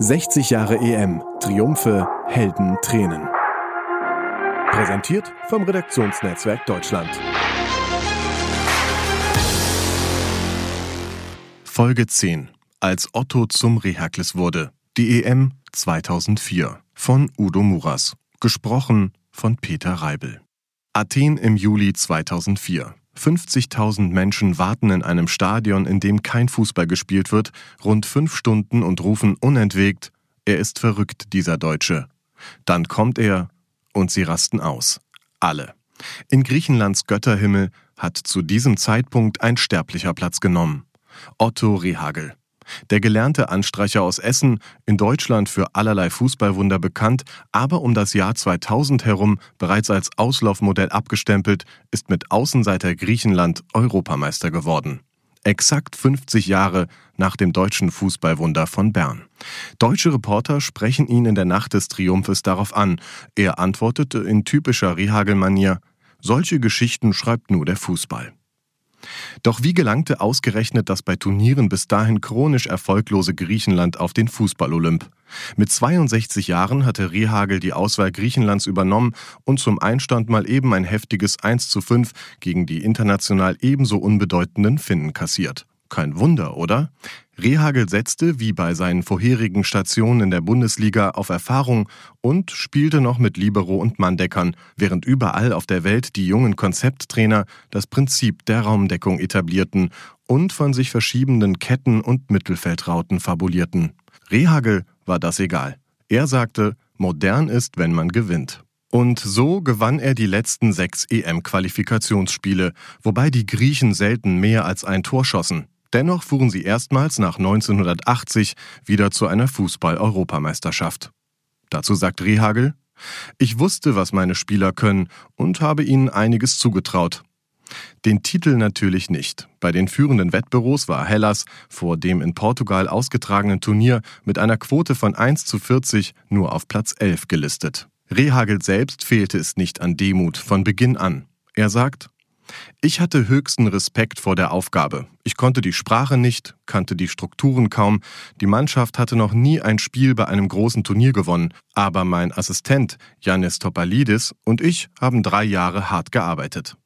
60 Jahre EM. Triumphe, Helden, Tränen. Präsentiert vom Redaktionsnetzwerk Deutschland. Folge 10. Als Otto zum Rehakles wurde. Die EM 2004 von Udo Muras. Gesprochen von Peter Reibel. Athen im Juli 2004. 50.000 Menschen warten in einem Stadion, in dem kein Fußball gespielt wird, rund fünf Stunden und rufen unentwegt, er ist verrückt, dieser Deutsche. Dann kommt er und sie rasten aus. Alle. In Griechenlands Götterhimmel hat zu diesem Zeitpunkt ein sterblicher Platz genommen. Otto Rehagel. Der gelernte Anstreicher aus Essen, in Deutschland für allerlei Fußballwunder bekannt, aber um das Jahr 2000 herum bereits als Auslaufmodell abgestempelt, ist mit Außenseiter Griechenland Europameister geworden. Exakt 50 Jahre nach dem deutschen Fußballwunder von Bern. Deutsche Reporter sprechen ihn in der Nacht des Triumphes darauf an. Er antwortete in typischer Rehagel-Manier, solche Geschichten schreibt nur der Fußball. Doch wie gelangte ausgerechnet das bei Turnieren bis dahin chronisch erfolglose Griechenland auf den Fußball-Olymp? Mit 62 Jahren hatte Rehagel die Auswahl Griechenlands übernommen und zum Einstand mal eben ein heftiges 1 zu 5 gegen die international ebenso unbedeutenden Finnen kassiert. Kein Wunder, oder? Rehagel setzte, wie bei seinen vorherigen Stationen in der Bundesliga, auf Erfahrung und spielte noch mit Libero und Manndeckern, während überall auf der Welt die jungen Konzepttrainer das Prinzip der Raumdeckung etablierten und von sich verschiebenden Ketten und Mittelfeldrauten fabulierten. Rehagel war das egal. Er sagte, modern ist, wenn man gewinnt. Und so gewann er die letzten sechs EM-Qualifikationsspiele, wobei die Griechen selten mehr als ein Tor schossen. Dennoch fuhren sie erstmals nach 1980 wieder zu einer Fußball-Europameisterschaft. Dazu sagt Rehagel, ich wusste, was meine Spieler können und habe ihnen einiges zugetraut. Den Titel natürlich nicht. Bei den führenden Wettbüros war Hellas vor dem in Portugal ausgetragenen Turnier mit einer Quote von 1 zu 40 nur auf Platz 11 gelistet. Rehagel selbst fehlte es nicht an Demut von Beginn an. Er sagt, ich hatte höchsten Respekt vor der Aufgabe. Ich konnte die Sprache nicht, kannte die Strukturen kaum, die Mannschaft hatte noch nie ein Spiel bei einem großen Turnier gewonnen, aber mein Assistent Yannis Topalidis und ich haben drei Jahre hart gearbeitet.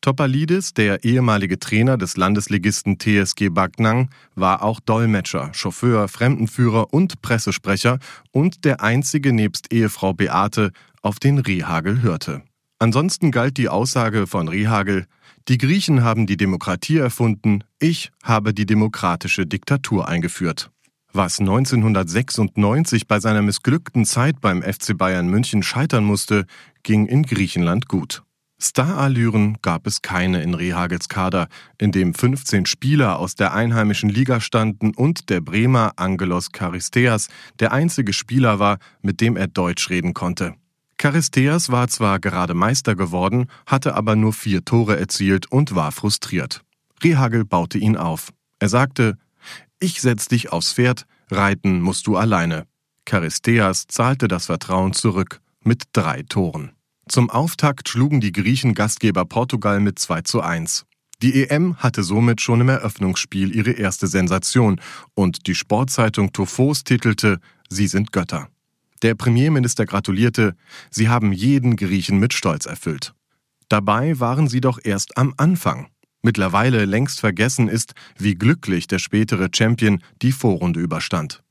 Topalidis, der ehemalige Trainer des Landesligisten TSG Bagnang, war auch Dolmetscher, Chauffeur, Fremdenführer und Pressesprecher und der einzige nebst Ehefrau Beate, auf den Rehagel hörte. Ansonsten galt die Aussage von Rehagel, die Griechen haben die Demokratie erfunden, ich habe die demokratische Diktatur eingeführt. Was 1996 bei seiner missglückten Zeit beim FC Bayern München scheitern musste, ging in Griechenland gut. Starallüren gab es keine in Rehagels Kader, in dem 15 Spieler aus der einheimischen Liga standen und der Bremer Angelos Charisteas der einzige Spieler war, mit dem er Deutsch reden konnte. Charisteas war zwar gerade Meister geworden, hatte aber nur vier Tore erzielt und war frustriert. Rehagel baute ihn auf. Er sagte, ich setz dich aufs Pferd, reiten musst du alleine. Charisteas zahlte das Vertrauen zurück mit drei Toren. Zum Auftakt schlugen die Griechen Gastgeber Portugal mit 2 zu 1. Die EM hatte somit schon im Eröffnungsspiel ihre erste Sensation und die Sportzeitung Tophos titelte Sie sind Götter. Der Premierminister gratulierte, sie haben jeden Griechen mit Stolz erfüllt. Dabei waren sie doch erst am Anfang. Mittlerweile längst vergessen ist, wie glücklich der spätere Champion die Vorrunde überstand.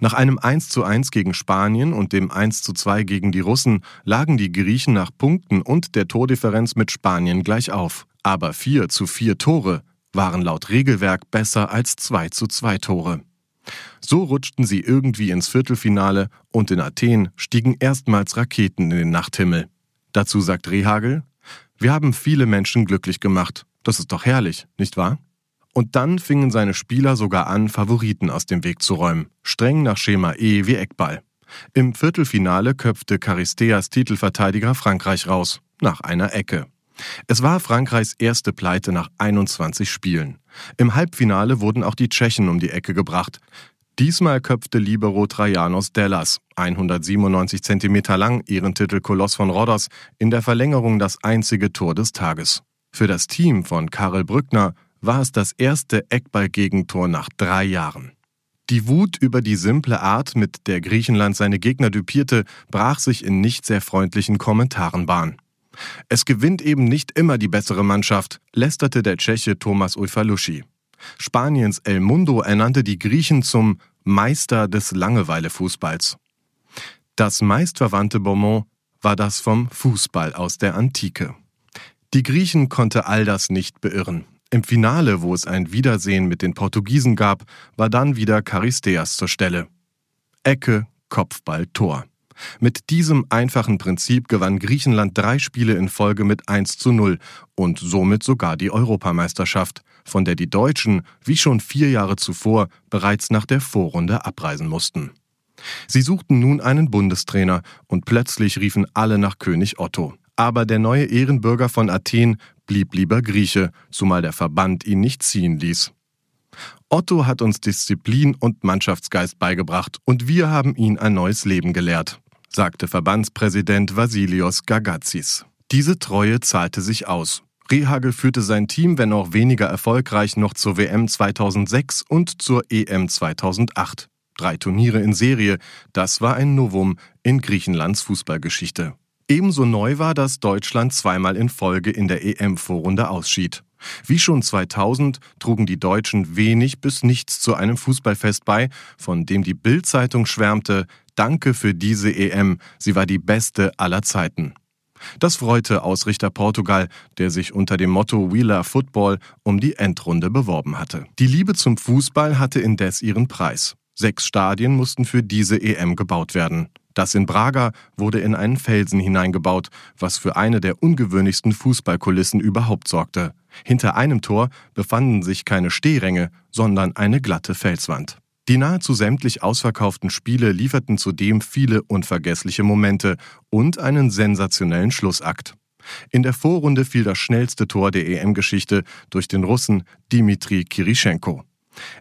Nach einem 1 zu 1 gegen Spanien und dem 1 zu 2 gegen die Russen lagen die Griechen nach Punkten und der Tordifferenz mit Spanien gleich auf. Aber 4 zu 4 Tore waren laut Regelwerk besser als 2 zu 2 Tore. So rutschten sie irgendwie ins Viertelfinale und in Athen stiegen erstmals Raketen in den Nachthimmel. Dazu sagt Rehagel, wir haben viele Menschen glücklich gemacht. Das ist doch herrlich, nicht wahr? Und dann fingen seine Spieler sogar an, Favoriten aus dem Weg zu räumen, streng nach Schema E wie Eckball. Im Viertelfinale köpfte Charisteas Titelverteidiger Frankreich raus, nach einer Ecke. Es war Frankreichs erste Pleite nach 21 Spielen. Im Halbfinale wurden auch die Tschechen um die Ecke gebracht. Diesmal köpfte Libero Trajanos Dellas, 197 cm lang, ihren Titel Koloss von Rhodos, in der Verlängerung das einzige Tor des Tages. Für das Team von Karel Brückner war es das erste Eckball-Gegentor nach drei Jahren. Die Wut über die simple Art, mit der Griechenland seine Gegner düpierte, brach sich in nicht sehr freundlichen Kommentaren Bahn. Es gewinnt eben nicht immer die bessere Mannschaft, lästerte der Tscheche Thomas Ulfalushi. Spaniens El Mundo ernannte die Griechen zum Meister des Langeweilefußballs. Das meistverwandte Bonmot war das vom Fußball aus der Antike. Die Griechen konnte all das nicht beirren. Im Finale, wo es ein Wiedersehen mit den Portugiesen gab, war dann wieder Charisteas zur Stelle. Ecke, Kopfball, Tor. Mit diesem einfachen Prinzip gewann Griechenland drei Spiele in Folge mit 1 zu 0 und somit sogar die Europameisterschaft, von der die Deutschen, wie schon vier Jahre zuvor, bereits nach der Vorrunde abreisen mussten. Sie suchten nun einen Bundestrainer und plötzlich riefen alle nach König Otto. Aber der neue Ehrenbürger von Athen blieb lieber Grieche, zumal der Verband ihn nicht ziehen ließ. Otto hat uns Disziplin und Mannschaftsgeist beigebracht und wir haben ihn ein neues Leben gelehrt, sagte Verbandspräsident Vasilios Gagatzis. Diese Treue zahlte sich aus. Rehagel führte sein Team, wenn auch weniger erfolgreich, noch zur WM 2006 und zur EM 2008. Drei Turniere in Serie, das war ein Novum in Griechenlands Fußballgeschichte. Ebenso neu war, dass Deutschland zweimal in Folge in der EM-Vorrunde ausschied. Wie schon 2000 trugen die Deutschen wenig bis nichts zu einem Fußballfest bei, von dem die Bild-Zeitung schwärmte, Danke für diese EM, sie war die beste aller Zeiten. Das freute Ausrichter Portugal, der sich unter dem Motto Love Football um die Endrunde beworben hatte. Die Liebe zum Fußball hatte indes ihren Preis. Sechs Stadien mussten für diese EM gebaut werden. Das in Braga wurde in einen Felsen hineingebaut, was für eine der ungewöhnlichsten Fußballkulissen überhaupt sorgte. Hinter einem Tor befanden sich keine Stehränge, sondern eine glatte Felswand. Die nahezu sämtlich ausverkauften Spiele lieferten zudem viele unvergessliche Momente und einen sensationellen Schlussakt. In der Vorrunde fiel das schnellste Tor der EM-Geschichte durch den Russen Dimitri Kirischenko.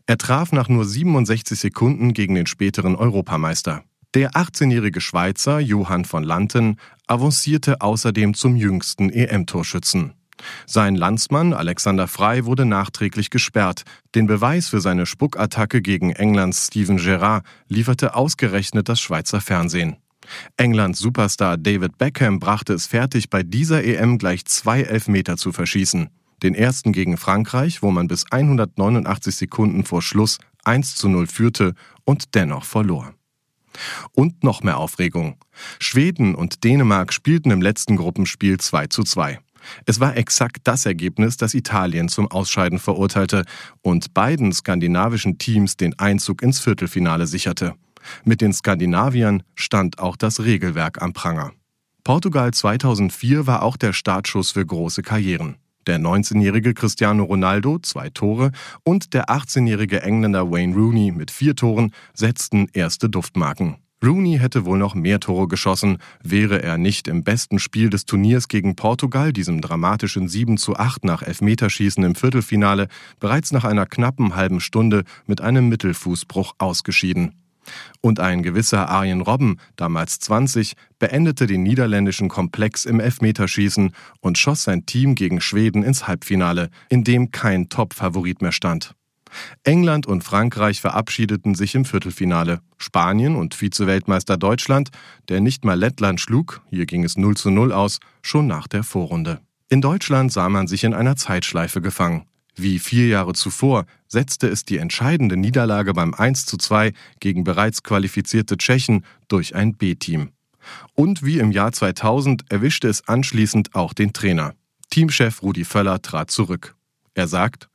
Er traf nach nur 67 Sekunden gegen den späteren Europameister. Der 18-jährige Schweizer Johann von Lanten avancierte außerdem zum jüngsten EM-Torschützen. Sein Landsmann Alexander Frey wurde nachträglich gesperrt. Den Beweis für seine Spuckattacke gegen Englands Steven Gerrard lieferte ausgerechnet das Schweizer Fernsehen. Englands Superstar David Beckham brachte es fertig, bei dieser EM gleich zwei Elfmeter zu verschießen. Den ersten gegen Frankreich, wo man bis 189 Sekunden vor Schluss 1 zu 0 führte und dennoch verlor. Und noch mehr Aufregung. Schweden und Dänemark spielten im letzten Gruppenspiel 2 zu 2. Es war exakt das Ergebnis, das Italien zum Ausscheiden verurteilte und beiden skandinavischen Teams den Einzug ins Viertelfinale sicherte. Mit den Skandinaviern stand auch das Regelwerk am Pranger. Portugal 2004 war auch der Startschuss für große Karrieren. Der 19-jährige Cristiano Ronaldo, zwei Tore, und der 18-jährige Engländer Wayne Rooney mit vier Toren setzten erste Duftmarken. Rooney hätte wohl noch mehr Tore geschossen, wäre er nicht im besten Spiel des Turniers gegen Portugal, diesem dramatischen 7 zu 8 nach Elfmeterschießen im Viertelfinale, bereits nach einer knappen halben Stunde mit einem Mittelfußbruch ausgeschieden. Und ein gewisser Arjen Robben, damals 20, beendete den niederländischen Komplex im Elfmeterschießen und schoss sein Team gegen Schweden ins Halbfinale, in dem kein Top-Favorit mehr stand. England und Frankreich verabschiedeten sich im Viertelfinale. Spanien und Vize-Weltmeister Deutschland, der nicht mal Lettland schlug, hier ging es 0 zu 0 aus, schon nach der Vorrunde. In Deutschland sah man sich in einer Zeitschleife gefangen. Wie vier Jahre zuvor setzte es die entscheidende Niederlage beim 1 zu 2 gegen bereits qualifizierte Tschechen durch ein B-Team. Und wie im Jahr 2000 erwischte es anschließend auch den Trainer. Teamchef Rudi Völler trat zurück. Er sagt,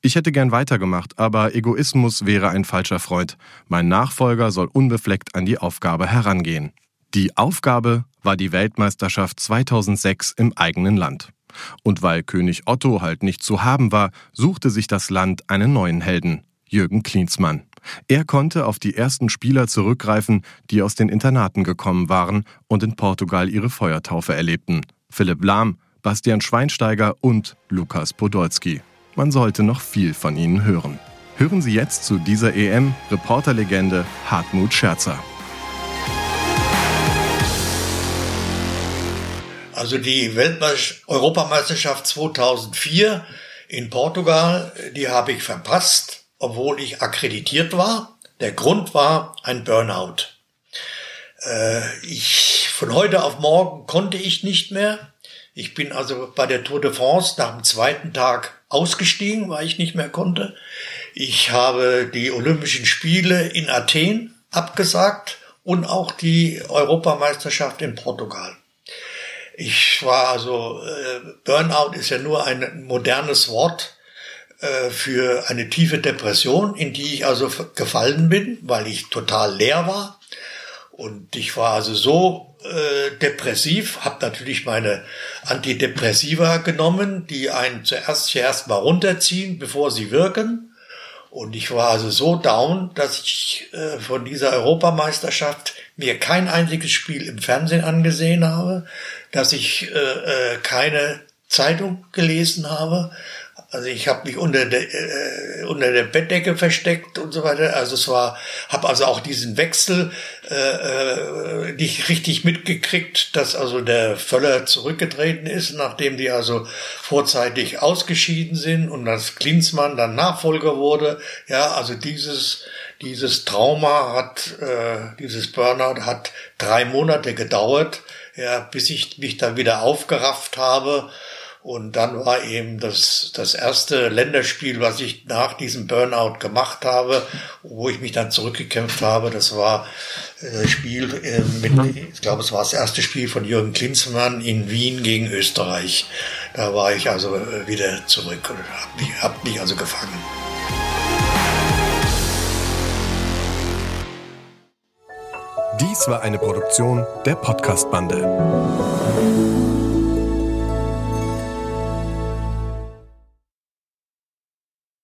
ich hätte gern weitergemacht, aber Egoismus wäre ein falscher Freund. Mein Nachfolger soll unbefleckt an die Aufgabe herangehen. Die Aufgabe war die Weltmeisterschaft 2006 im eigenen Land. Und weil König Otto halt nicht zu haben war, suchte sich das Land einen neuen Helden, Jürgen Klinsmann. Er konnte auf die ersten Spieler zurückgreifen, die aus den Internaten gekommen waren und in Portugal ihre Feuertaufe erlebten. Philipp Lahm, Bastian Schweinsteiger und Lukas Podolski. Man sollte noch viel von ihnen hören. Hören Sie jetzt zu dieser EM Reporterlegende Hartmut Scherzer. Also die Weltmeisterschaft 2004 in Portugal, die habe ich verpasst, obwohl ich akkreditiert war. Der Grund war ein Burnout. Äh, ich, von heute auf morgen konnte ich nicht mehr. Ich bin also bei der Tour de France nach dem zweiten Tag ausgestiegen, weil ich nicht mehr konnte. Ich habe die Olympischen Spiele in Athen abgesagt und auch die Europameisterschaft in Portugal. Ich war also, äh, Burnout ist ja nur ein modernes Wort äh, für eine tiefe Depression, in die ich also gefallen bin, weil ich total leer war. Und ich war also so äh, depressiv, habe natürlich meine Antidepressiva genommen, die einen zuerst zuerst mal runterziehen, bevor sie wirken. Und ich war also so down, dass ich äh, von dieser Europameisterschaft mir kein einziges Spiel im Fernsehen angesehen habe, dass ich äh, äh, keine Zeitung gelesen habe. Also ich habe mich unter der, äh, unter der Bettdecke versteckt und so weiter. Also es war, habe also auch diesen Wechsel äh, äh, nicht richtig mitgekriegt, dass also der Völler zurückgetreten ist, nachdem die also vorzeitig ausgeschieden sind und dass Klinsmann dann Nachfolger wurde. Ja, also dieses dieses Trauma hat, äh, dieses Burnout hat drei Monate gedauert, ja, bis ich mich dann wieder aufgerafft habe und dann war eben das, das erste Länderspiel, was ich nach diesem Burnout gemacht habe, wo ich mich dann zurückgekämpft habe. Das war das äh, Spiel äh, mit, ich glaube, es war das erste Spiel von Jürgen Klinsmann in Wien gegen Österreich. Da war ich also äh, wieder zurück und habe mich, hab mich also gefangen. Dies war eine Produktion der Podcast-Bande.